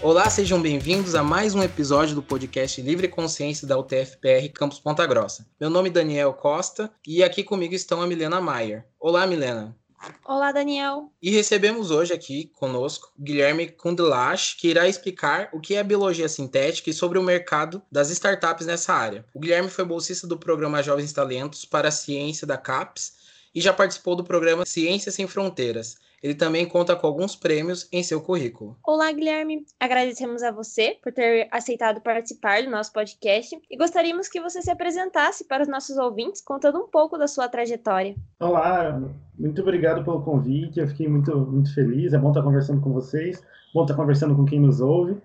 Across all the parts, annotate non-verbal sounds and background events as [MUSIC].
Olá, sejam bem-vindos a mais um episódio do podcast Livre Consciência da UTFPR Campus Ponta Grossa. Meu nome é Daniel Costa e aqui comigo estão a Milena Maier. Olá, Milena. Olá, Daniel. E recebemos hoje aqui conosco Guilherme Kundelash, que irá explicar o que é biologia sintética e sobre o mercado das startups nessa área. O Guilherme foi bolsista do programa Jovens Talentos para a Ciência da CAPES e já participou do programa Ciências Sem Fronteiras. Ele também conta com alguns prêmios em seu currículo. Olá, Guilherme. Agradecemos a você por ter aceitado participar do nosso podcast e gostaríamos que você se apresentasse para os nossos ouvintes, contando um pouco da sua trajetória. Olá, muito obrigado pelo convite. Eu fiquei muito, muito feliz. É bom estar conversando com vocês, bom estar conversando com quem nos ouve.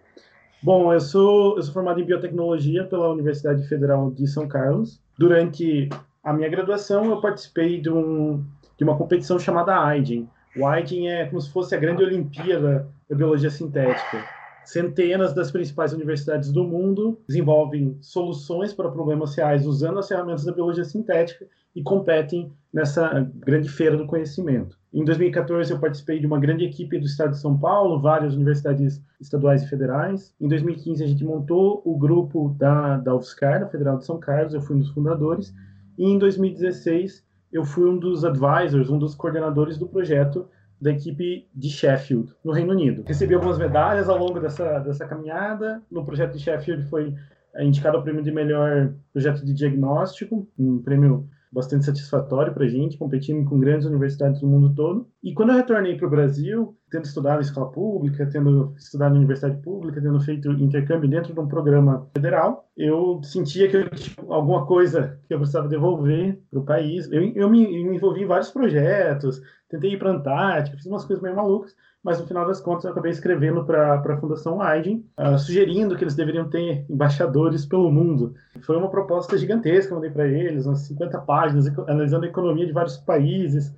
Bom, eu sou, eu sou formado em biotecnologia pela Universidade Federal de São Carlos. Durante a minha graduação, eu participei de, um, de uma competição chamada AIDEN, o Whiting é como se fosse a grande Olimpíada da biologia sintética. Centenas das principais universidades do mundo desenvolvem soluções para problemas reais usando as ferramentas da biologia sintética e competem nessa grande feira do conhecimento. Em 2014, eu participei de uma grande equipe do estado de São Paulo, várias universidades estaduais e federais. Em 2015, a gente montou o grupo da, da UFSCar, da Federal de São Carlos, eu fui um dos fundadores. E em 2016, eu fui um dos advisors, um dos coordenadores do projeto da equipe de Sheffield, no Reino Unido. Recebi algumas medalhas ao longo dessa, dessa caminhada. No projeto de Sheffield foi indicado o prêmio de melhor projeto de diagnóstico, um prêmio bastante satisfatório para a gente, competindo com grandes universidades do mundo todo. E quando eu retornei para o Brasil, tendo estudado em escola pública, tendo estudado na universidade pública, tendo feito intercâmbio dentro de um programa federal, eu sentia que eu tinha alguma coisa que eu precisava devolver para o país. Eu, eu me, eu me envolvi em vários projetos, tentei ir para a Antártica, fiz umas coisas meio malucas, mas no final das contas eu acabei escrevendo para a Fundação Aiden, uh, sugerindo que eles deveriam ter embaixadores pelo mundo. Foi uma proposta gigantesca que eu mandei para eles, umas 50 páginas, analisando a economia de vários países.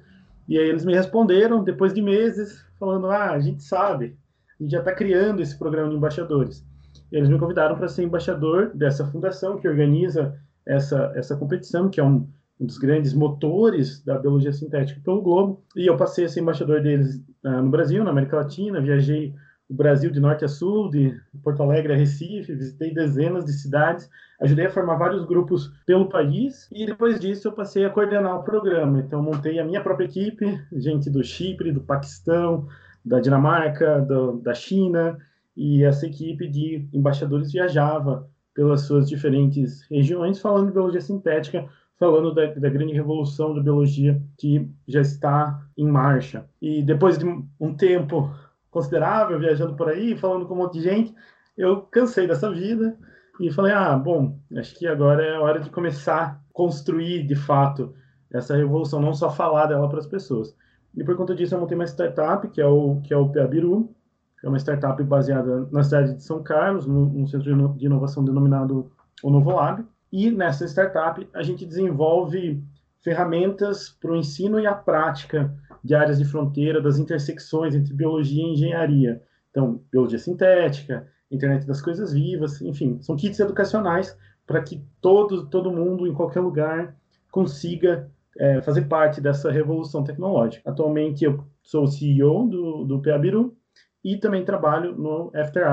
E aí eles me responderam, depois de meses, falando: ah, a gente sabe, a gente já está criando esse programa de embaixadores. E eles me convidaram para ser embaixador dessa fundação que organiza essa, essa competição, que é um, um dos grandes motores da biologia sintética pelo globo. E eu passei a ser embaixador deles uh, no Brasil, na América Latina, viajei o Brasil de norte a sul, de Porto Alegre a Recife, visitei dezenas de cidades, ajudei a formar vários grupos pelo país e depois disso eu passei a coordenar o programa. Então montei a minha própria equipe, gente do Chipre, do Paquistão, da Dinamarca, do, da China, e essa equipe de embaixadores viajava pelas suas diferentes regiões falando de biologia sintética falando da, da, grande revolução da biologia que já está em marcha. E depois de um tempo considerável viajando por aí, falando com um monte de gente, eu cansei dessa vida e falei: ah, bom, acho que agora é a hora de começar a construir de fato essa revolução, não só falar dela para as pessoas. E por conta disso, eu montei uma startup, que é o, que é o Peabiru, que é uma startup baseada na cidade de São Carlos, num centro de inovação denominado o Novo Lab. E nessa startup a gente desenvolve ferramentas para o ensino e a prática de áreas de fronteira, das intersecções entre biologia e engenharia. Então, biologia sintética, internet das coisas vivas, enfim, são kits educacionais para que todo, todo mundo, em qualquer lugar, consiga é, fazer parte dessa revolução tecnológica. Atualmente eu sou o CEO do, do PABIRU e também trabalho no After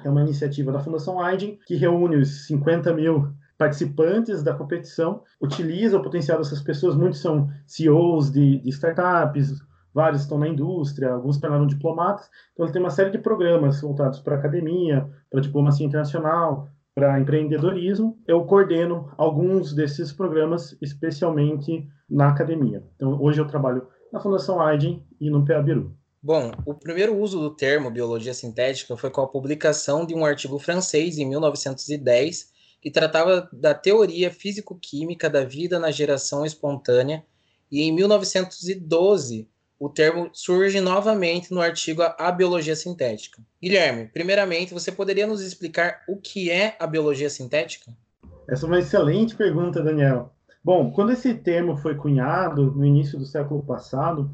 que é uma iniciativa da Fundação Aiding que reúne os 50 mil participantes da competição utilizam o potencial dessas pessoas. Muitos são CEOs de, de startups, vários estão na indústria, alguns tornaram diplomatas. Então, ele tem uma série de programas voltados para academia, para diplomacia internacional, para empreendedorismo. Eu coordeno alguns desses programas, especialmente na academia. Então, hoje eu trabalho na Fundação Aiden e no PABIRU. Bom, o primeiro uso do termo biologia sintética foi com a publicação de um artigo francês em 1910 que tratava da teoria físico-química da vida na geração espontânea, e em 1912 o termo surge novamente no artigo A Biologia Sintética. Guilherme, primeiramente, você poderia nos explicar o que é a biologia sintética? Essa é uma excelente pergunta, Daniel. Bom, quando esse termo foi cunhado no início do século passado,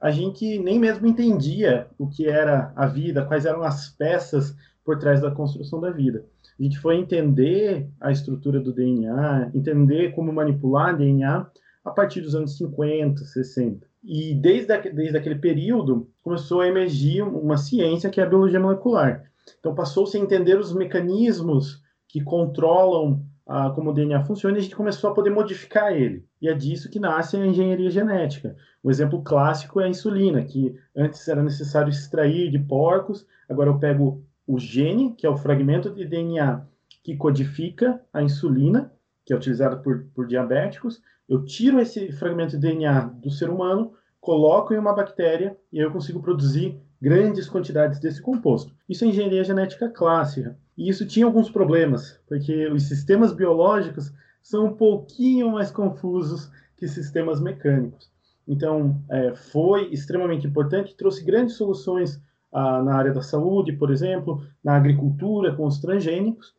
a gente nem mesmo entendia o que era a vida, quais eram as peças por trás da construção da vida a gente foi entender a estrutura do DNA, entender como manipular DNA a partir dos anos 50, 60. E desde, desde aquele período começou a emergir uma ciência que é a biologia molecular. Então passou-se a entender os mecanismos que controlam ah, como o DNA funciona e a gente começou a poder modificar ele. E é disso que nasce a engenharia genética. Um exemplo clássico é a insulina, que antes era necessário extrair de porcos, agora eu pego o gene, que é o fragmento de DNA que codifica a insulina, que é utilizada por, por diabéticos, eu tiro esse fragmento de DNA do ser humano, coloco em uma bactéria e eu consigo produzir grandes quantidades desse composto. Isso é engenharia genética clássica. E isso tinha alguns problemas, porque os sistemas biológicos são um pouquinho mais confusos que sistemas mecânicos. Então, é, foi extremamente importante, trouxe grandes soluções ah, na área da saúde, por exemplo, na agricultura com os transgênicos,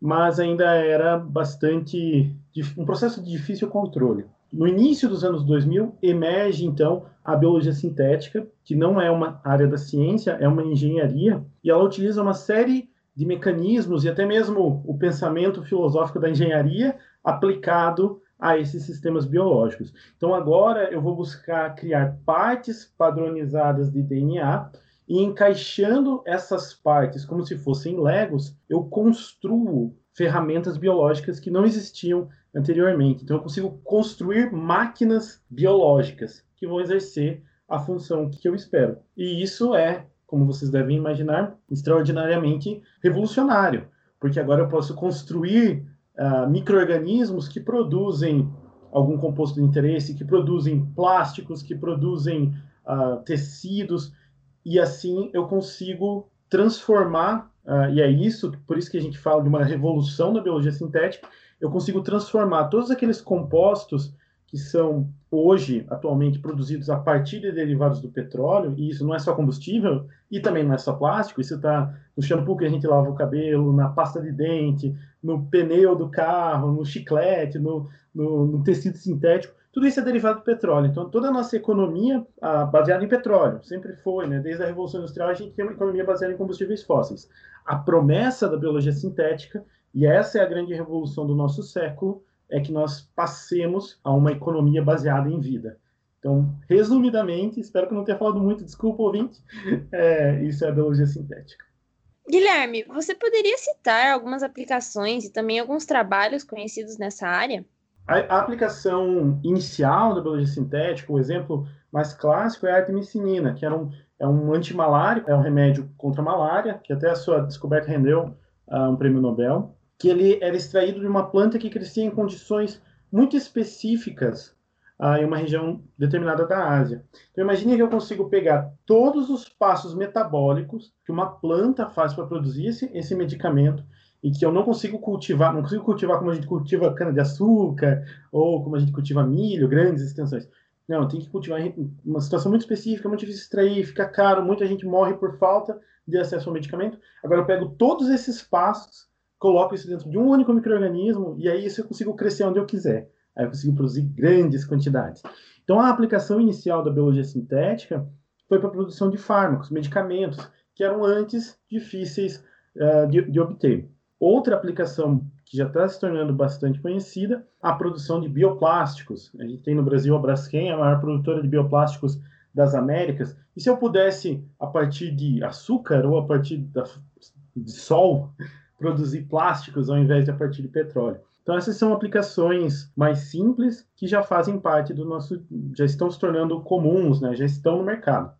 mas ainda era bastante um processo de difícil controle. No início dos anos 2000, emerge então a biologia sintética, que não é uma área da ciência, é uma engenharia, e ela utiliza uma série de mecanismos e até mesmo o pensamento filosófico da engenharia aplicado a esses sistemas biológicos. Então agora eu vou buscar criar partes padronizadas de DNA e encaixando essas partes como se fossem legos, eu construo ferramentas biológicas que não existiam anteriormente. Então eu consigo construir máquinas biológicas que vão exercer a função que eu espero. E isso é como vocês devem imaginar, extraordinariamente revolucionário, porque agora eu posso construir uh, micro-organismos que produzem algum composto de interesse, que produzem plásticos, que produzem uh, tecidos, e assim eu consigo transformar, uh, e é isso, por isso que a gente fala de uma revolução da biologia sintética, eu consigo transformar todos aqueles compostos que são hoje, atualmente, produzidos a partir de derivados do petróleo, e isso não é só combustível, e também não é só plástico, isso está no shampoo que a gente lava o cabelo, na pasta de dente, no pneu do carro, no chiclete, no, no, no tecido sintético, tudo isso é derivado do petróleo. Então, toda a nossa economia ah, baseada em petróleo, sempre foi, né? Desde a Revolução Industrial, a gente tem uma economia baseada em combustíveis fósseis. A promessa da biologia sintética, e essa é a grande revolução do nosso século, é que nós passemos a uma economia baseada em vida. Então, resumidamente, espero que não tenha falado muito, desculpa, ouvinte, [LAUGHS] é, isso é a biologia sintética. Guilherme, você poderia citar algumas aplicações e também alguns trabalhos conhecidos nessa área? A, a aplicação inicial da biologia sintética, o exemplo mais clássico é a artemissinina, que era um, é um antimalárico, é um remédio contra a malária, que até a sua descoberta rendeu uh, um prêmio Nobel que ele era extraído de uma planta que crescia em condições muito específicas ah, em uma região determinada da Ásia. Então imagine que eu consigo pegar todos os passos metabólicos que uma planta faz para produzir esse, esse medicamento e que eu não consigo cultivar, não consigo cultivar como a gente cultiva cana-de-açúcar ou como a gente cultiva milho, grandes extensões. Não, tem que cultivar uma situação muito específica, muito difícil de extrair, fica caro, muita gente morre por falta de acesso ao medicamento. Agora eu pego todos esses passos coloco isso dentro de um único microorganismo e aí isso eu consigo crescer onde eu quiser. Aí eu consigo produzir grandes quantidades. Então a aplicação inicial da biologia sintética foi para a produção de fármacos, medicamentos, que eram antes difíceis uh, de, de obter. Outra aplicação que já está se tornando bastante conhecida, a produção de bioplásticos. A gente tem no Brasil a Braskem, a maior produtora de bioplásticos das Américas. E se eu pudesse, a partir de açúcar ou a partir da, de sol, [LAUGHS] produzir plásticos ao invés de a partir de petróleo. Então essas são aplicações mais simples que já fazem parte do nosso, já estão se tornando comuns, né? Já estão no mercado.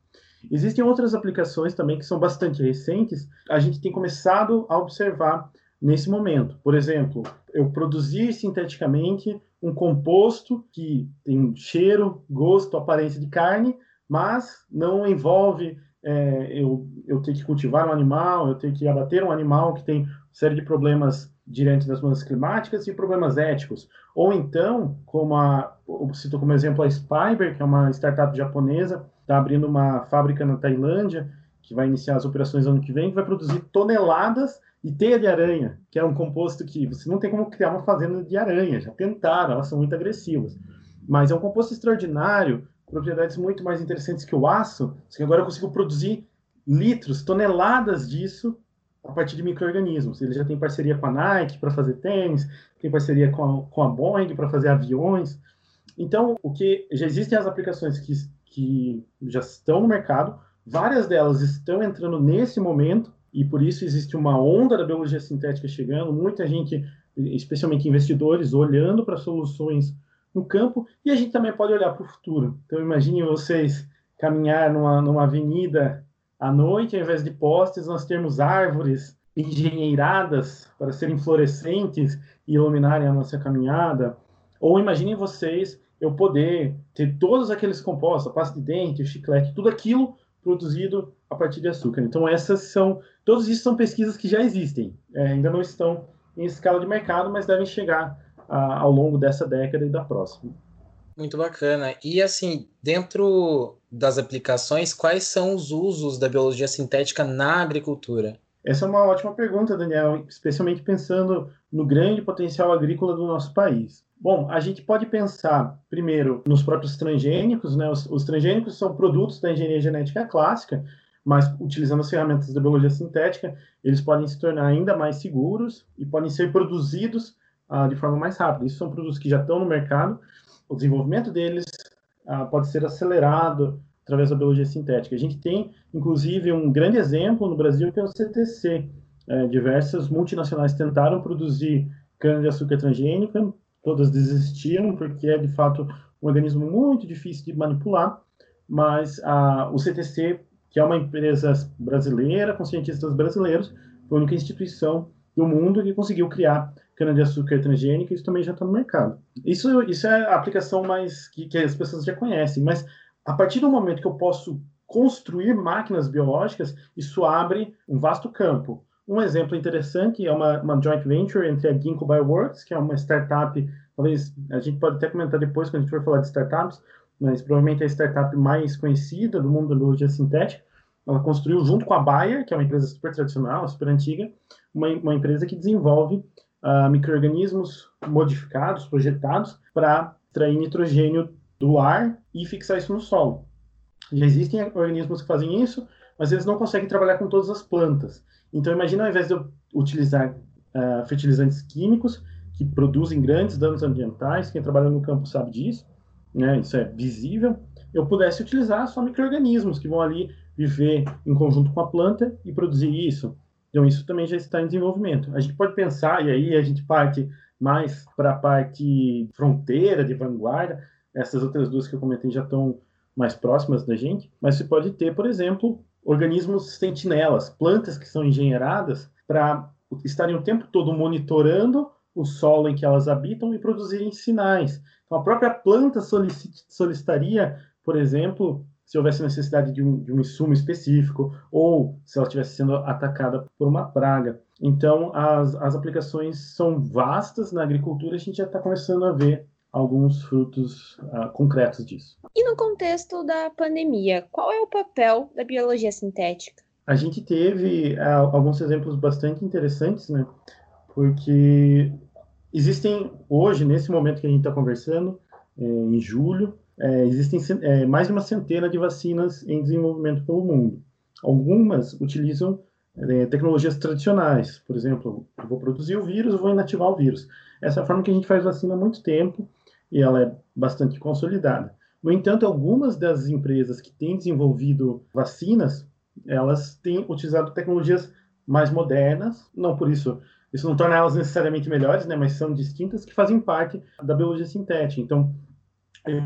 Existem outras aplicações também que são bastante recentes. A gente tem começado a observar nesse momento. Por exemplo, eu produzir sinteticamente um composto que tem cheiro, gosto, aparência de carne, mas não envolve é, eu, eu ter que cultivar um animal, eu ter que abater um animal que tem série de problemas diante das mudanças climáticas e problemas éticos. Ou então, como a, eu cito como exemplo a Spyber, que é uma startup japonesa, está abrindo uma fábrica na Tailândia, que vai iniciar as operações ano que vem, que vai produzir toneladas de teia de aranha, que é um composto que você não tem como criar uma fazenda de aranha, já tentaram, elas são muito agressivas. Mas é um composto extraordinário, propriedades muito mais interessantes que o aço, que agora eu consigo produzir litros, toneladas disso a partir de micro-organismos. Ele já tem parceria com a Nike para fazer tênis, tem parceria com a, com a Boeing para fazer aviões. Então, o que já existem as aplicações que, que já estão no mercado, várias delas estão entrando nesse momento e por isso existe uma onda da biologia sintética chegando, muita gente, especialmente investidores, olhando para soluções no campo, e a gente também pode olhar para o futuro. Então, imagine vocês caminhar numa, numa avenida à noite, ao invés de postes, nós temos árvores engenheiradas para serem fluorescentes e iluminarem a nossa caminhada. Ou imaginem vocês eu poder ter todos aqueles compostos, a pasta de dente, o chiclete, tudo aquilo produzido a partir de açúcar. Então essas são, todos isso são pesquisas que já existem, é, ainda não estão em escala de mercado, mas devem chegar a, ao longo dessa década e da próxima. Muito bacana. E assim, dentro das aplicações, quais são os usos da biologia sintética na agricultura? Essa é uma ótima pergunta, Daniel, especialmente pensando no grande potencial agrícola do nosso país. Bom, a gente pode pensar primeiro nos próprios transgênicos, né? Os, os transgênicos são produtos da engenharia genética clássica, mas utilizando as ferramentas da biologia sintética, eles podem se tornar ainda mais seguros e podem ser produzidos ah, de forma mais rápida. Isso são produtos que já estão no mercado, o desenvolvimento deles ah, pode ser acelerado através da biologia sintética. A gente tem, inclusive, um grande exemplo no Brasil que é o CTC. É, diversas multinacionais tentaram produzir cana-de-açúcar transgênica, todas desistiram, porque é, de fato, um organismo muito difícil de manipular, mas a, o CTC, que é uma empresa brasileira, com cientistas brasileiros, foi a única instituição do mundo que conseguiu criar cana-de-açúcar transgênica, isso também já está no mercado. Isso, isso é a aplicação mais que, que as pessoas já conhecem, mas a partir do momento que eu posso construir máquinas biológicas, isso abre um vasto campo. Um exemplo interessante é uma, uma joint venture entre a Ginkgo Bioworks, que é uma startup, talvez a gente pode até comentar depois quando a gente for falar de startups, mas provavelmente é a startup mais conhecida do mundo da biologia sintética. Ela construiu junto com a Bayer, que é uma empresa super tradicional, super antiga, uma, uma empresa que desenvolve uh, micro-organismos modificados, projetados, para extrair nitrogênio do ar e fixar isso no solo. Já existem organismos que fazem isso, mas eles não conseguem trabalhar com todas as plantas. Então, imagina ao invés de eu utilizar uh, fertilizantes químicos que produzem grandes danos ambientais, quem trabalha no campo sabe disso, né, isso é visível, eu pudesse utilizar só micro-organismos que vão ali viver em conjunto com a planta e produzir isso. Então, isso também já está em desenvolvimento. A gente pode pensar, e aí a gente parte mais para a parte fronteira, de vanguarda, essas outras duas que eu comentei já estão mais próximas da gente, mas você pode ter, por exemplo, organismos sentinelas, plantas que são engenheiradas para estarem o tempo todo monitorando o solo em que elas habitam e produzirem sinais. Então, a própria planta solicitaria, por exemplo, se houvesse necessidade de um, de um insumo específico ou se ela estivesse sendo atacada por uma praga. Então, as, as aplicações são vastas na agricultura, a gente já está começando a ver alguns frutos uh, concretos disso. E no contexto da pandemia, qual é o papel da biologia sintética? A gente teve uh, alguns exemplos bastante interessantes, né? Porque existem hoje, nesse momento que a gente está conversando, é, em julho, é, existem é, mais de uma centena de vacinas em desenvolvimento pelo mundo. Algumas utilizam tecnologias tradicionais, por exemplo, eu vou produzir o vírus, eu vou inativar o vírus. Essa é a forma que a gente faz vacina há muito tempo e ela é bastante consolidada. No entanto, algumas das empresas que têm desenvolvido vacinas, elas têm utilizado tecnologias mais modernas, não por isso, isso não torna elas necessariamente melhores, né, mas são distintas que fazem parte da biologia sintética. Então,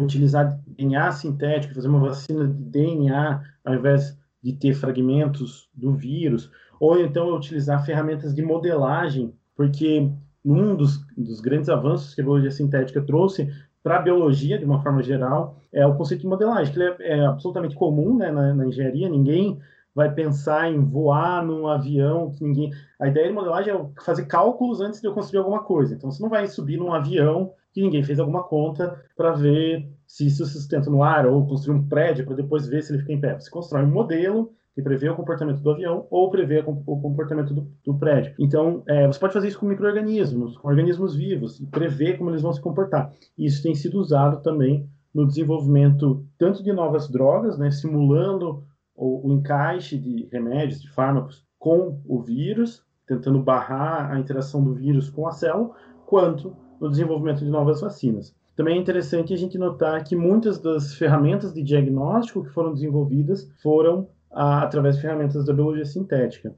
utilizar DNA sintético, fazer uma vacina de DNA ao invés de ter fragmentos do vírus, ou então utilizar ferramentas de modelagem, porque um dos, dos grandes avanços que a biologia sintética trouxe para a biologia, de uma forma geral, é o conceito de modelagem, que é, é absolutamente comum né, na, na, engenharia, ninguém vai pensar em voar num avião, ninguém... A ideia de modelagem é fazer cálculos antes de eu construir alguma coisa. Então, você não vai subir num avião que ninguém fez alguma conta para ver se isso se sustenta no ar, ou construir um prédio para depois ver se ele fica em pé. Você constrói um modelo que prevê o comportamento do avião ou prevê o comportamento do, do prédio. Então, é, você pode fazer isso com micro-organismos, com organismos vivos, e prever como eles vão se comportar. Isso tem sido usado também no desenvolvimento tanto de novas drogas, né, simulando o, o encaixe de remédios, de fármacos com o vírus, tentando barrar a interação do vírus com a célula, quanto no desenvolvimento de novas vacinas. Também é interessante a gente notar que muitas das ferramentas de diagnóstico que foram desenvolvidas foram através de ferramentas da biologia sintética.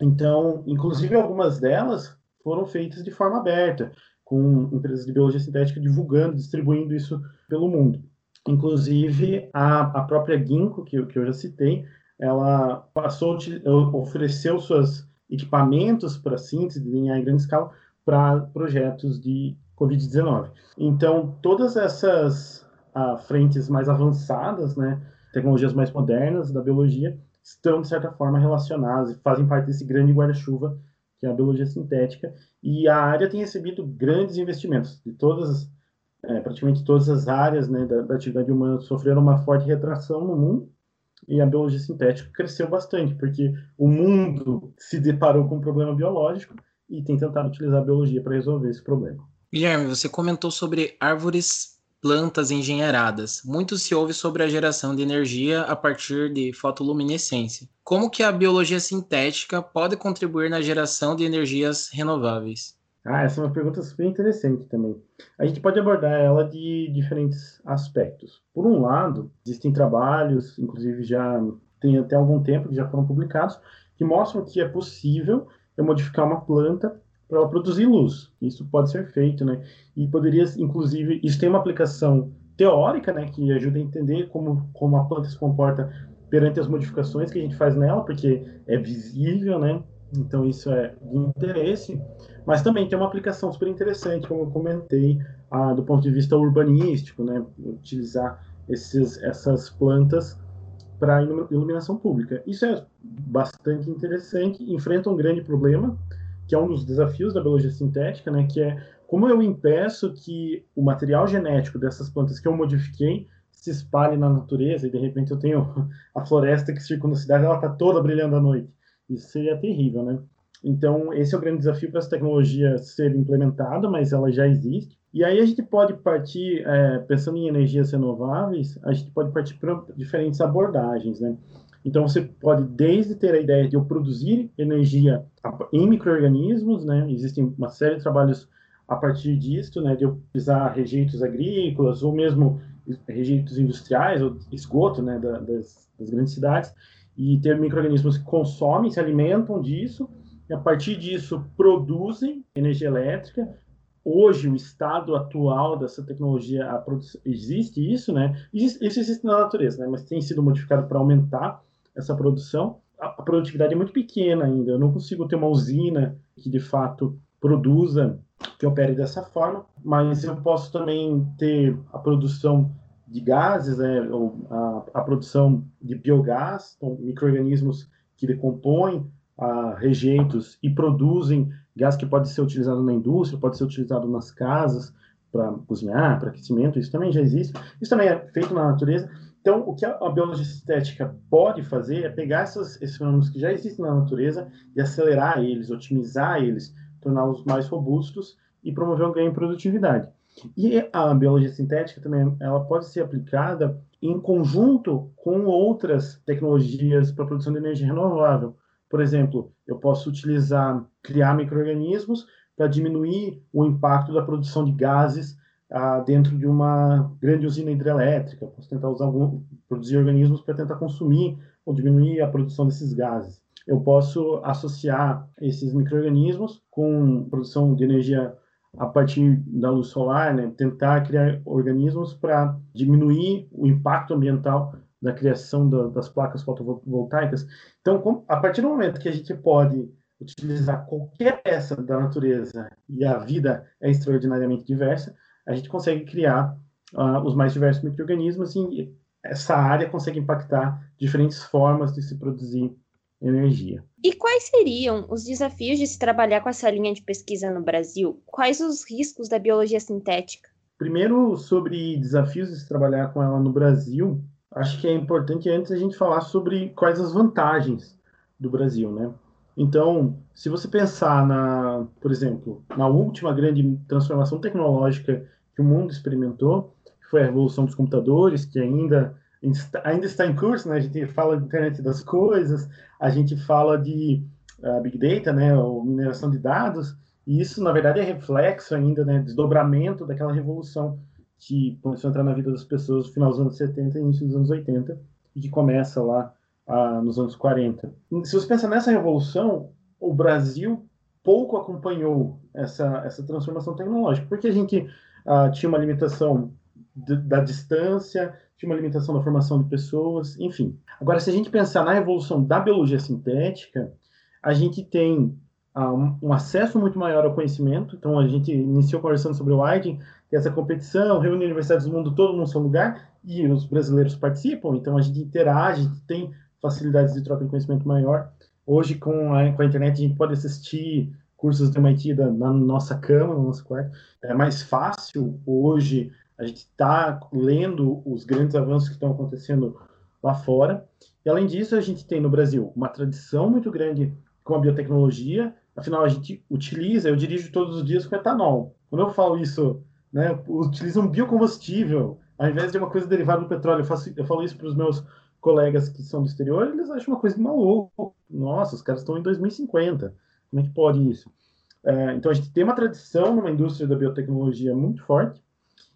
Então, inclusive algumas delas foram feitas de forma aberta, com empresas de biologia sintética divulgando, distribuindo isso pelo mundo. Inclusive, a, a própria Ginkgo, que, que eu já citei, ela passou, ofereceu seus equipamentos para síntese de DNA em grande escala para projetos de Covid-19. Então, todas essas ah, frentes mais avançadas, né, tecnologias mais modernas da biologia, estão, de certa forma, relacionadas e fazem parte desse grande guarda-chuva que é a biologia sintética. E a área tem recebido grandes investimentos de todas, é, praticamente todas as áreas né, da, da atividade humana sofreram uma forte retração no mundo e a biologia sintética cresceu bastante, porque o mundo se deparou com um problema biológico e tem tentado utilizar a biologia para resolver esse problema. Guilherme, você comentou sobre árvores plantas engenheiradas. Muito se ouve sobre a geração de energia a partir de fotoluminescência. Como que a biologia sintética pode contribuir na geração de energias renováveis? Ah, essa é uma pergunta super interessante também. A gente pode abordar ela de diferentes aspectos. Por um lado, existem trabalhos, inclusive já tem até algum tempo que já foram publicados, que mostram que é possível modificar uma planta para ela produzir luz. Isso pode ser feito, né? E poderia, inclusive, isso tem uma aplicação teórica, né, que ajuda a entender como, como a planta se comporta perante as modificações que a gente faz nela, porque é visível, né? Então isso é de interesse. Mas também tem uma aplicação super interessante, como eu comentei, do ponto de vista urbanístico, né? Utilizar esses, essas plantas para iluminação pública. Isso é bastante interessante, enfrenta um grande problema, que é um dos desafios da biologia sintética, né, que é como eu impeço que o material genético dessas plantas que eu modifiquei se espalhe na natureza e de repente eu tenho [LAUGHS] a floresta que circunda a cidade, ela está toda brilhando à noite. Isso seria terrível, né? Então, esse é o grande desafio para essa tecnologia ser implementada, mas ela já existe. E aí a gente pode partir, é, pensando em energias renováveis, a gente pode partir para diferentes abordagens, né? Então, você pode desde ter a ideia de eu produzir energia em micro-organismos, né? Existem uma série de trabalhos a partir disso, né? De eu utilizar rejeitos agrícolas ou mesmo rejeitos industriais ou esgoto, né? Da, das, das grandes cidades e ter micro-organismos que consomem, se alimentam disso e a partir disso produzem energia elétrica. Hoje, o estado atual dessa tecnologia, existe isso, né? Isso existe na natureza, né? Mas tem sido modificado para aumentar essa produção, a, produtividade é muito pequena ainda. Eu não consigo ter uma usina que de fato produza, que opere dessa forma, mas eu posso também ter a produção de gases, né, a, a produção de biogás, então, micro-organismos que decompõem a rejeitos e produzem gás que pode ser utilizado na indústria, pode ser utilizado nas casas para cozinhar, para aquecimento, isso também já existe. Isso também é feito na natureza. Então, o que a, biologia sintética pode fazer é pegar essas, esses fenômenos que já existem na natureza e acelerar eles, otimizar eles, torná-los mais robustos e promover um ganho em produtividade. E a biologia sintética também ela pode ser aplicada em conjunto com outras tecnologias para a produção de energia renovável. Por exemplo, eu posso utilizar, criar micro-organismos para diminuir o impacto da produção de gases ah, dentro de uma grande usina hidrelétrica. Posso tentar usar algum, produzir organismos para tentar consumir ou diminuir a produção desses gases. Eu posso associar esses microrganismos com produção de energia a partir da luz solar, né? tentar criar organismos para diminuir o impacto ambiental da criação da, das placas fotovoltaicas. Então, a partir do momento que a gente pode utilizar qualquer peça da natureza e a vida é extraordinariamente diversa, a gente consegue criar uh, os mais diversos micro-organismos e essa área consegue impactar diferentes formas de se produzir energia. E quais seriam os desafios de se trabalhar com essa linha de pesquisa no Brasil? Quais os riscos da biologia sintética? Primeiro, sobre desafios de se trabalhar com ela no Brasil, acho que é importante antes a gente falar sobre quais as vantagens do Brasil, né? Então, se você pensar na, por exemplo, na última grande transformação tecnológica que o mundo experimentou, que foi a revolução dos computadores, que ainda ainda está em curso, né? A gente fala de internet das coisas, a gente fala de uh, big data, né? Ou mineração de dados, e isso na verdade é reflexo ainda, né? Desdobramento daquela revolução que começou a entrar na vida das pessoas no final dos anos 70 e início dos anos 80 e que começa lá uh, nos anos 40. Se você pensar nessa revolução, o Brasil pouco acompanhou essa, essa transformação tecnológica, porque a gente uh, tinha uma limitação de, da distância, tinha uma limitação da formação de pessoas, enfim. Agora, se a gente pensar na evolução da biologia sintética, a gente tem uh, um, acesso muito maior ao conhecimento. Então, a gente iniciou conversando sobre o é essa competição reúne universidades do mundo todo num só lugar, e os brasileiros participam, então a gente interage, tem facilidades de troca de conhecimento maior. Hoje, com a, com a internet, a gente pode assistir cursos do MIT da, na nossa cama, no nosso quarto. É mais fácil hoje a gente está lendo os grandes avanços que estão acontecendo lá fora. E além disso, a gente tem no Brasil uma tradição muito grande com a biotecnologia. Afinal, a gente utiliza, eu dirijo todos os dias com etanol. Quando eu falo isso, né, utiliza um biocombustível ao invés de uma coisa derivada do petróleo. Eu, faço, eu falo isso para os meus colegas que são do exterior, eles acham uma coisa de maluco. Nossa, os caras estão em 2050. Como é que pode isso? É, então, a gente tem uma tradição numa indústria da biotecnologia muito forte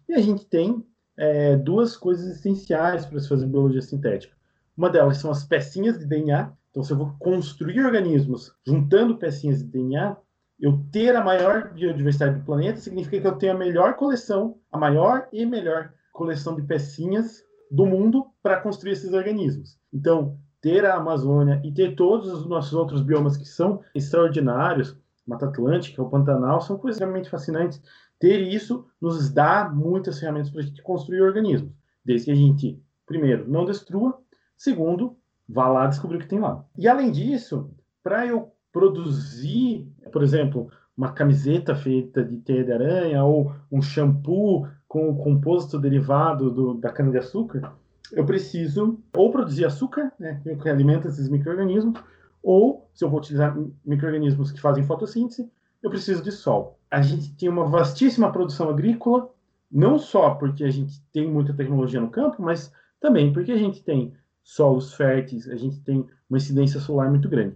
e a gente tem é, duas coisas essenciais para se fazer biologia sintética. Uma delas são as pecinhas de DNA. Então, se eu vou construir organismos juntando pecinhas de DNA, eu ter a maior biodiversidade do planeta significa que eu tenho a melhor coleção, a maior e melhor coleção de pecinhas do mundo para construir esses organismos. Então, ter a Amazônia e ter todos os nossos outros biomas que são extraordinários, Mata Atlântica, o Pantanal, são coisas realmente fascinantes. Ter isso nos dá muitas ferramentas para a gente construir organismos, desde que a gente, primeiro, não destrua, segundo, vá lá descobrir o que tem lá. E além disso, para eu produzir, por exemplo, uma camiseta feita de teia de aranha ou um shampoo com o composto derivado do, da cana-de-açúcar, eu preciso ou produzir açúcar, né, que alimenta esses micro-organismos, ou, se eu vou utilizar micro-organismos que fazem fotossíntese, eu preciso de sol. A gente tem uma vastíssima produção agrícola, não só porque a gente tem muita tecnologia no campo, mas também porque a gente tem solos férteis, a gente tem uma incidência solar muito grande.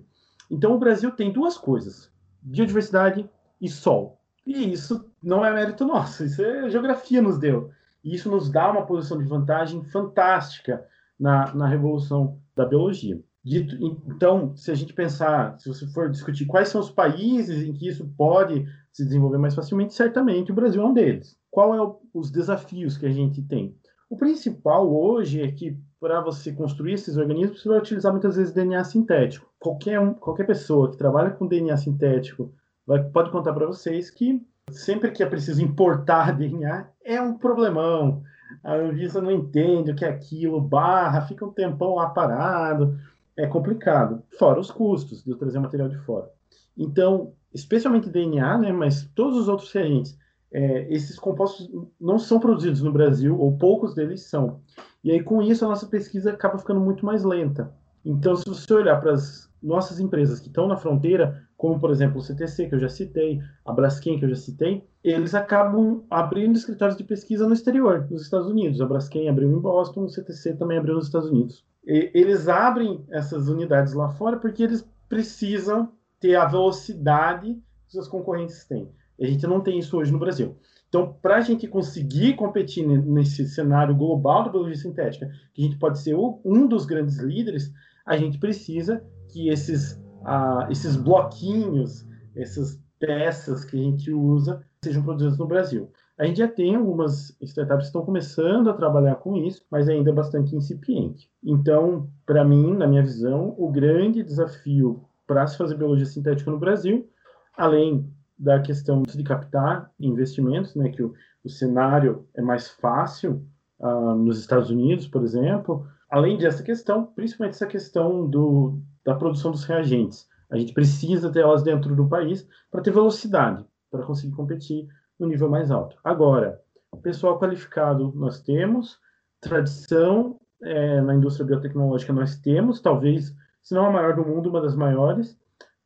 Então, o Brasil tem duas coisas: biodiversidade e sol. E isso não é mérito nosso, isso é geografia nos deu. E isso nos dá uma posição de vantagem fantástica na, na revolução da biologia. Dito, então, se a gente pensar, se você for discutir quais são os países em que isso pode se desenvolver mais facilmente, certamente o Brasil é um deles. Qual é o, os desafios que a gente tem? O principal hoje é que para você construir esses organismos, você vai utilizar muitas vezes DNA sintético. Qualquer, qualquer pessoa que trabalha com DNA sintético vai, pode contar para vocês que sempre que é preciso importar [LAUGHS] DNA é um problemão. A Anvisa não entende o que é aquilo, barra, fica um tempão lá parado, é complicado. Fora os custos de trazer material de fora. Então, especialmente DNA, né, mas todos os outros reagentes, é, esses compostos não são produzidos no Brasil, ou poucos deles são. E aí, com isso, a nossa pesquisa acaba ficando muito mais lenta. Então, se você olhar para as nossas empresas que estão na fronteira, como por exemplo o CTC, que eu já citei, a Braskem, que eu já citei, eles acabam abrindo escritórios de pesquisa no exterior, nos Estados Unidos. A Braskem abriu em Boston, o CTC também abriu nos Estados Unidos. E eles abrem essas unidades lá fora porque eles precisam ter a velocidade que seus concorrentes têm. A gente não tem isso hoje no Brasil. Então, para a gente conseguir competir nesse cenário global da biologia sintética, que a gente pode ser um dos grandes líderes, a gente precisa que esses ah, esses bloquinhos, essas peças que a gente usa, sejam produzidas no Brasil. A gente já tem algumas startups que estão começando a trabalhar com isso, mas ainda é bastante incipiente. Então, para mim, na minha visão, o grande desafio para se fazer biologia sintética no Brasil, além da questão de captar investimentos, né, que o, o cenário é mais fácil uh, nos Estados Unidos, por exemplo, além dessa questão, principalmente essa questão do, da produção dos reagentes. A gente precisa ter elas dentro do país para ter velocidade, para conseguir competir no nível mais alto. Agora, pessoal qualificado nós temos, tradição é, na indústria biotecnológica nós temos, talvez, se não a maior do mundo, uma das maiores.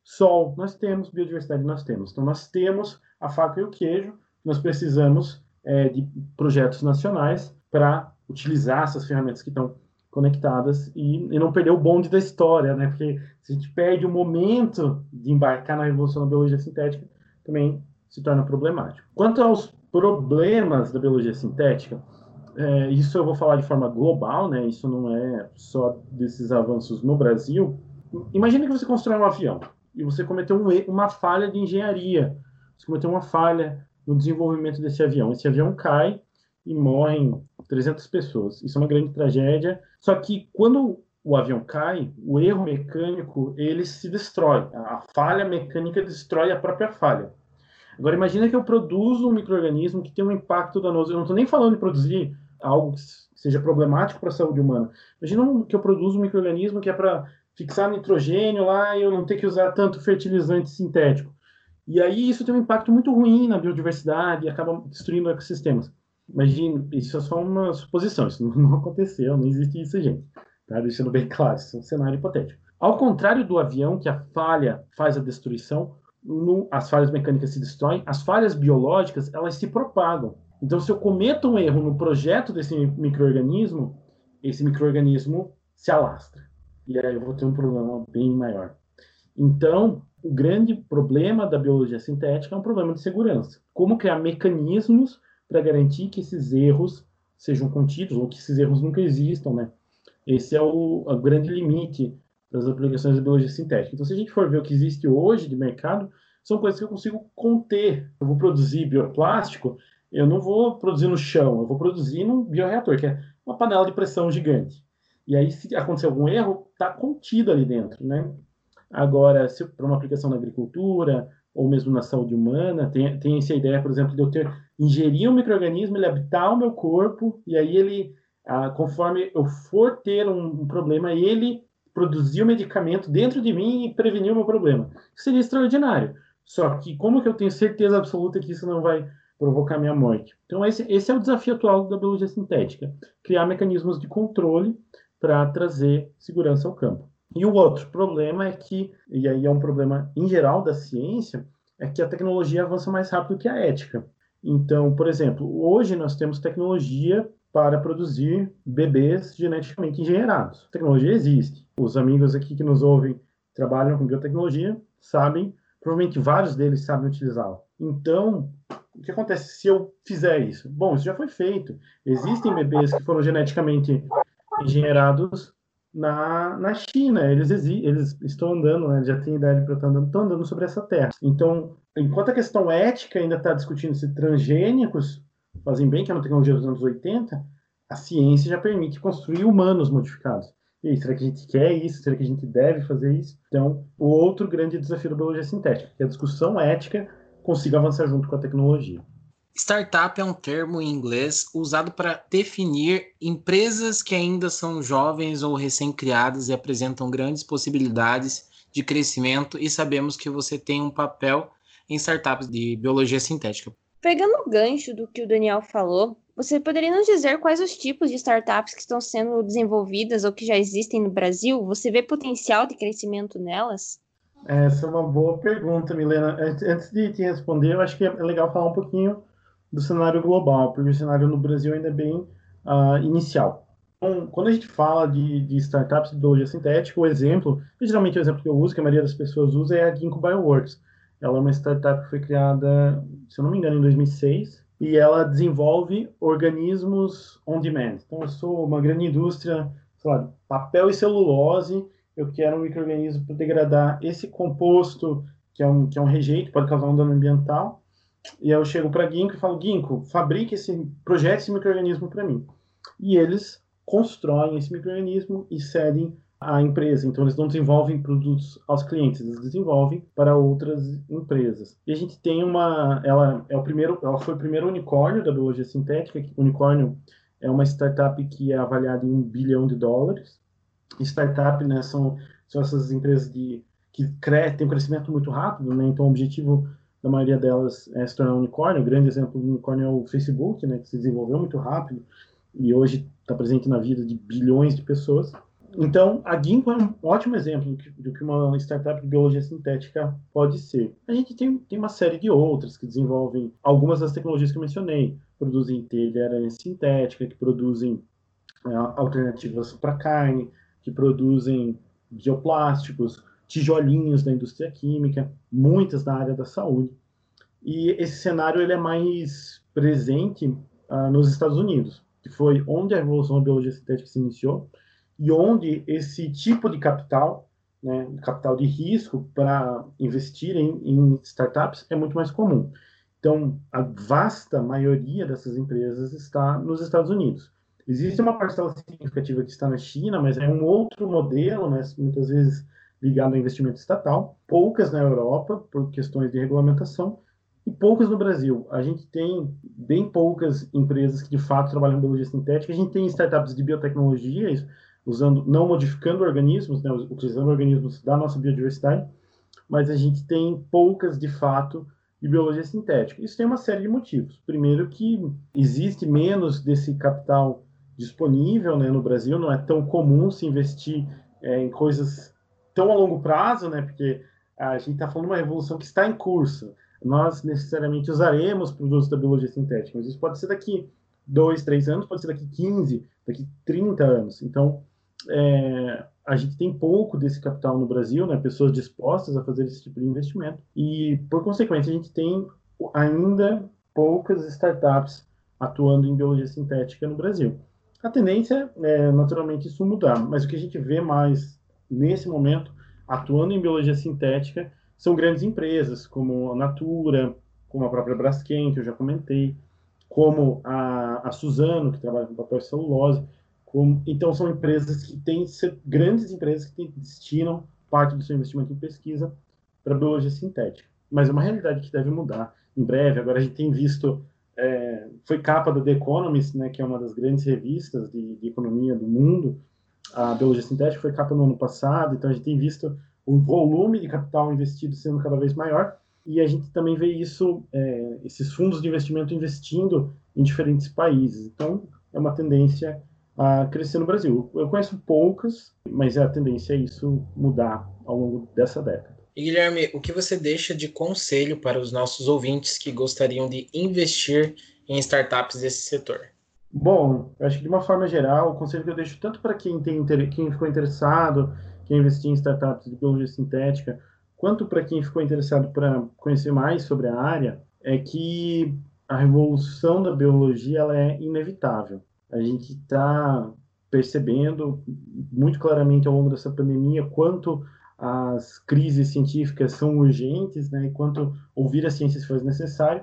Sol nós temos, biodiversidade nós temos. Então, nós temos a faca e o queijo, nós precisamos é, de projetos nacionais para utilizar essas ferramentas que estão conectadas e, e, não perder o bonde da história, né? Porque se a gente perde o momento de embarcar na revolução da biologia sintética, também se torna problemático. Quanto aos problemas da biologia sintética, é, isso eu vou falar de forma global, né? Isso não é só desses avanços no Brasil. Imagine que você constrói um avião. e você cometeu um, uma falha de engenharia, você cometeu uma falha no desenvolvimento desse avião. Esse avião cai e morrem 300 pessoas. Isso é uma grande tragédia. Só que quando o avião cai, o erro mecânico ele se destrói. A falha mecânica destrói a própria falha. Agora imagina que eu produzo um microorganismo que tem um impacto danoso. Eu não estou nem falando de produzir algo que seja problemático para a saúde humana. Imagina que eu produzo um microorganismo que é para fixar nitrogênio lá e eu não ter que usar tanto fertilizante sintético. E aí isso tem um impacto muito ruim na biodiversidade e acaba destruindo ecossistemas. Imagina, isso é só uma suposição, isso [LAUGHS] não aconteceu, não existe isso, gente. Tá? Deixando bem claro, isso é um cenário hipotético. Ao contrário do avião, que a falha faz a destruição, no, as falhas mecânicas se destroem, as falhas biológicas elas se propagam. Então, se eu cometo um erro no projeto desse microorganismo, esse microorganismo se alastra. E aí eu vou ter um problema bem maior. Então, o grande problema da biologia sintética é um problema de segurança. Como criar mecanismos para garantir que esses erros sejam contidos ou que esses erros nunca existam, né? Esse é o, o grande limite das aplicações da biologia sintética. Então, se a gente for ver o que existe hoje de mercado, são coisas que eu consigo conter. Eu vou produzir bioplástico, eu não vou produzir no chão, eu vou produzir num bioreator, que é uma panela de pressão gigante. E aí, se acontecer algum erro, está contido ali dentro, né? Agora, para uma aplicação na agricultura ou mesmo na saúde humana, tem, tem essa ideia, por exemplo, de eu ter ingerir um microorganismo, ele habitar o meu corpo e aí ele, ah, conforme eu for ter um, um problema, ele produzir o medicamento dentro de mim e prevenir o meu problema. Seria extraordinário. Só que como que eu tenho certeza absoluta que isso não vai provocar minha morte? Então esse, esse é o desafio atual da biologia sintética, criar mecanismos de controle para trazer segurança ao campo. E o outro problema é que, e aí é um problema em geral da ciência, é que a tecnologia avança mais rápido que a ética. Então, por exemplo, hoje nós temos tecnologia para produzir bebês geneticamente engenheirados. A tecnologia existe. Os amigos aqui que nos ouvem trabalham com biotecnologia sabem, provavelmente vários deles sabem utilizá-la. Então, o que acontece se eu fizer isso? Bom, isso já foi feito. Existem bebês que foram geneticamente engenheirados na, na China. Eles, eles estão andando, né? já tem idade para estar andando, estão andando sobre essa terra. Então, enquanto a questão ética ainda está discutindo se transgênicos fazem bem, que é uma tecnologia dos anos 80, a ciência já permite construir humanos modificados. E aí, será que a gente quer isso? Será que a gente deve fazer isso? Então, o outro grande desafio da biologia sintética, que a discussão ética consiga avançar junto com a tecnologia. Startup é um termo em inglês usado para definir empresas que ainda são jovens ou recém-criadas e apresentam grandes possibilidades de crescimento, e sabemos que você tem um papel em startups de biologia sintética. Pegando o gancho do que o Daniel falou, você poderia nos dizer quais os tipos de startups que estão sendo desenvolvidas ou que já existem no Brasil? Você vê potencial de crescimento nelas? Essa é uma boa pergunta, Milena. Antes de te responder, eu acho que é legal falar um pouquinho do cenário global, porque o cenário no Brasil ainda é bem uh, inicial. Então, quando a gente fala de, de startups de biologia sintética, o exemplo, geralmente o exemplo que eu uso, que a maioria das pessoas usa, é a Ginkgo Bioworks. Ela é uma startup que foi criada, se eu não me engano, em 2006, e ela desenvolve organismos on demand. Então, eu sou uma grande indústria, sei lá, papel e celulose, eu quero um microorganismo para degradar esse composto, que é um, que é um rejeito, pode causar um dano ambiental, e aí eu chego para Ginkgo e falo, Ginkgo, fabrique esse, projete esse microorganismo para mim. E eles constroem esse microorganismo e cedem à empresa. Então eles não desenvolvem produtos aos clientes, eles desenvolvem para outras empresas. E a gente tem uma, ela é o primeiro, ela foi o primeiro unicórnio da biologia sintética. Unicórnio é uma startup que é avaliada em um bilhão de dólares. Startup, né, são, são essas empresas de que cre têm um crescimento muito rápido, né? Então o objetivo da maioria delas é se tornar um unicórnio. O grande exemplo do unicórnio é o Facebook, né, que se desenvolveu muito rápido e hoje está presente na vida de bilhões de pessoas. Então, a Ginkgo é um ótimo exemplo do que uma startup de biologia sintética pode ser. A gente tem, tem uma série de outras que desenvolvem algumas das tecnologias que eu mencionei. Produzem telha sintética, que produzem é, alternativas para carne, que produzem bioplásticos, tijolinhos da indústria química, muitas da área da saúde. E esse cenário ele é mais presente uh, nos Estados Unidos, que foi onde a revolução da biologia sintética se iniciou e onde esse tipo de capital né, capital de risco para investir em, em startups é muito mais comum. Então, a vasta maioria dessas empresas está nos Estados Unidos. Existe uma parcela significativa que está na China, mas é um outro modelo, né, muitas vezes ligado ao investimento estatal. Poucas na Europa, por questões de regulamentação, e poucas no Brasil. A gente tem bem poucas empresas que de fato trabalham em biologia sintética. A gente tem startups de biotecnologia, usando, não modificando organismos, né, utilizando organismos da nossa biodiversidade, mas a gente tem poucas de fato de biologia sintética. Isso tem uma série de motivos. Primeiro que existe menos desse capital disponível né, no Brasil, não é tão comum se investir é, em coisas tão a longo prazo, né, porque a gente está falando de uma revolução que está em curso. Nós necessariamente usaremos produtos da biologia sintética, mas isso pode ser daqui dois, três anos, pode ser daqui 15, daqui 30 anos. Então, é, a gente tem pouco desse capital no Brasil, né, pessoas dispostas a fazer esse tipo de investimento, e, por consequência, a gente tem ainda poucas startups atuando em biologia sintética no Brasil. A tendência é, naturalmente, isso mudar, mas o que a gente vê mais nesse momento, atuando em biologia sintética, são grandes empresas, como a Natura, como a própria Braskem, que eu já comentei, como a, a Suzano, que trabalha com papel e celulose, como, então, são empresas que têm, grandes empresas que destinam parte do seu investimento em pesquisa para biologia sintética. Mas é uma realidade que deve mudar em breve. Agora, a gente tem visto, é, foi capa da The Economist, né, que é uma das grandes revistas de, de, economia do mundo. A biologia sintética foi capa no ano passado, então a gente tem visto o volume de capital investido sendo cada vez maior. E a gente também vê isso, é, esses fundos de investimento investindo em diferentes países. Então, é uma tendência a crescer no Brasil. Eu conheço poucas, mas a tendência é isso mudar ao longo dessa década. E Guilherme, o que você deixa de conselho para os nossos ouvintes que gostariam de investir em startups desse setor? Bom, eu acho que de uma forma geral, o conselho que eu deixo tanto para quem, tem, quem ficou interessado, quem investir em startups de biologia sintética, quanto para quem ficou interessado para conhecer mais sobre a área, é que a revolução da biologia ela é inevitável a gente está percebendo muito claramente ao longo dessa pandemia quanto as crises científicas são urgentes, né, e quanto ouvir a ciência se faz necessário.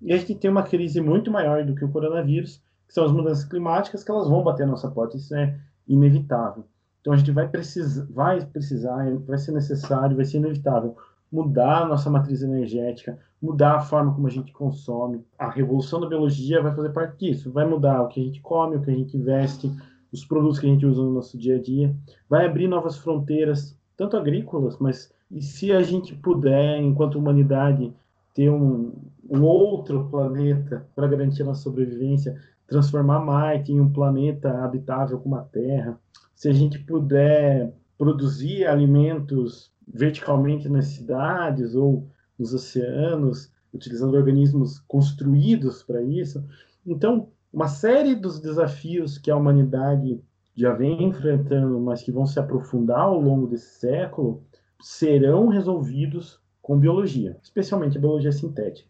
E a gente tem uma crise muito maior do que o coronavírus, que são as mudanças climáticas, que elas vão bater a nossa porta, isso é inevitável. Então a gente vai precisar, vai precisar, vai ser necessário, vai ser inevitável mudar a nossa matriz energética, mudar a forma como a gente consome. A revolução da biologia vai fazer parte disso. Vai mudar o que a gente come, o que a gente veste, os produtos que a gente usa no nosso dia a dia. Vai abrir novas fronteiras, tanto agrícolas, mas e se a gente puder, enquanto humanidade, ter um, um outro planeta para garantir a nossa sobrevivência, transformar Marte em um planeta habitável como a Terra, se a gente puder produzir alimentos verticalmente nas cidades ou nos oceanos, utilizando organismos construídos para isso. Então, uma série dos desafios que a humanidade já vem enfrentando, mas que vão se aprofundar ao longo desse século, serão resolvidos com biologia, especialmente a biologia sintética.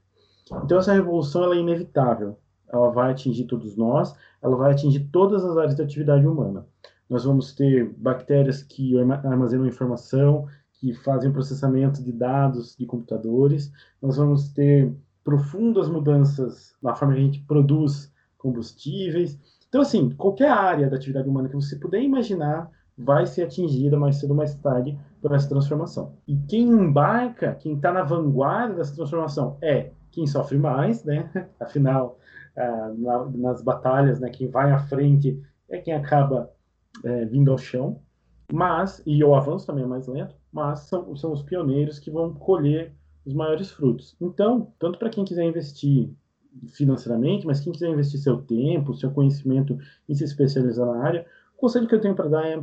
Então, essa revolução é inevitável. Ela vai atingir todos nós, ela vai atingir todas as áreas da atividade humana. Nós vamos ter bactérias que armazenam informação, que fazem processamento de dados de computadores. Nós vamos ter profundas mudanças na forma que a gente produz combustíveis. Então, assim, qualquer área da atividade humana que você puder imaginar vai ser atingida mais cedo ou mais tarde por essa transformação. E quem embarca, quem está na vanguarda dessa transformação é quem sofre mais, né? [LAUGHS] Afinal, na, nas batalhas, né, quem vai à frente é quem acaba é, vindo ao chão. Mas, e o avanço também é mais lento, mas são, são os pioneiros que vão colher os maiores frutos. Então, tanto para quem quiser investir financeiramente, mas quem quiser investir seu tempo, seu conhecimento e se especializar na área, o conselho que eu tenho para dar é: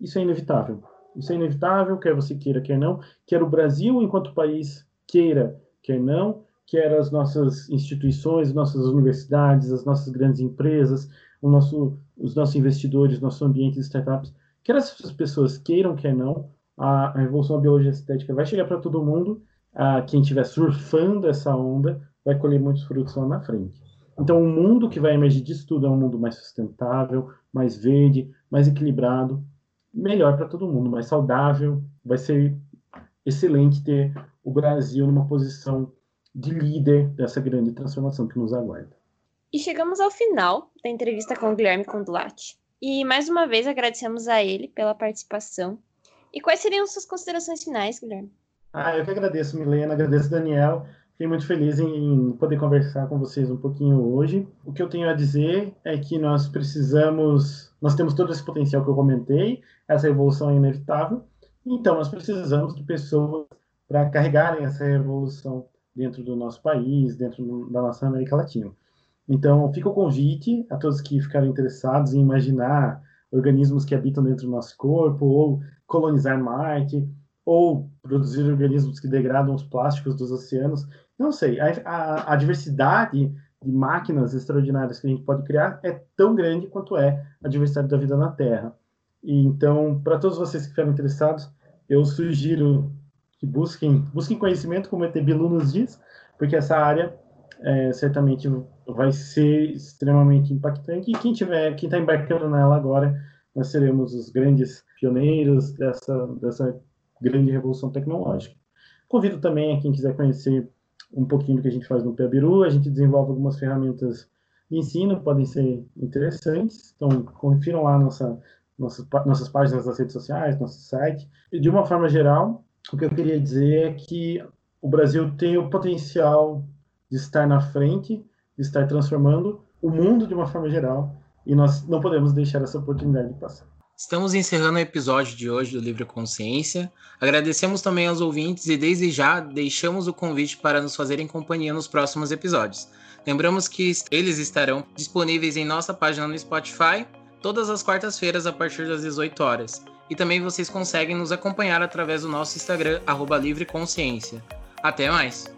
isso é inevitável. Isso é inevitável, quer você queira, quer não, quer o Brasil enquanto país queira, quer não, quer as nossas instituições, nossas universidades, as nossas grandes empresas, o nosso, os nossos investidores, nosso ambiente de startups, quer essas pessoas queiram, quer não, a, a revolução da biologia estética vai chegar para todo mundo. A, quem estiver surfando essa onda vai colher muitos frutos lá na frente. Então, o mundo que vai emergir disso tudo é um mundo mais sustentável, mais verde, mais equilibrado. melhor para todo mundo, mais saudável. Vai ser excelente ter o Brasil numa posição de líder dessa grande transformação que nos aguarda. E chegamos ao final da entrevista com o Guilherme Condulati. E mais uma vez agradecemos a ele pela participação. E quais seriam suas considerações finais, Guilherme? Ah, eu que agradeço, Milena, agradeço, Daniel. Fiquei muito feliz em poder conversar com vocês um pouquinho hoje. O que eu tenho a dizer é que nós precisamos, nós temos todo esse potencial que eu comentei, essa evolução é inevitável, então nós precisamos de pessoas para carregarem essa revolução dentro do nosso país, dentro da nossa América Latina. Então, fica o convite a todos que ficaram interessados em imaginar organismos que habitam dentro do nosso corpo, ou colonizar Marte, ou produzir organismos que degradam os plásticos dos oceanos. Não sei, a, a, a diversidade de máquinas extraordinárias que a gente pode criar é tão grande quanto é a diversidade da vida na Terra. E, então, para todos vocês que ficaram interessados, eu sugiro que busquem, busquem conhecimento, como o Etebilu nos diz, porque essa área é, certamente vai ser extremamente impactante. E quem tiver, quem está embarcando nela agora, nós seremos os grandes pioneiros dessa, dessa grande revolução tecnológica. Convido também a quem quiser conhecer um pouquinho do que a gente faz no Piabiru, a gente desenvolve algumas ferramentas de ensino, podem ser interessantes, então confiram lá nossa, nossas, nossas páginas nas redes sociais, nosso site. E de uma forma geral, o que eu queria dizer é que o Brasil tem o potencial de estar na frente, de estar transformando o mundo de uma forma geral, e nós não podemos deixar essa oportunidade de passar. Estamos encerrando o episódio de hoje do Livre Consciência. Agradecemos também aos ouvintes e desde já deixamos o convite para nos fazerem companhia nos próximos episódios. Lembramos que eles estarão disponíveis em nossa página no Spotify todas as quartas-feiras a partir das 18 horas. E também vocês conseguem nos acompanhar através do nosso Instagram, arroba Livre Consciência. Até mais!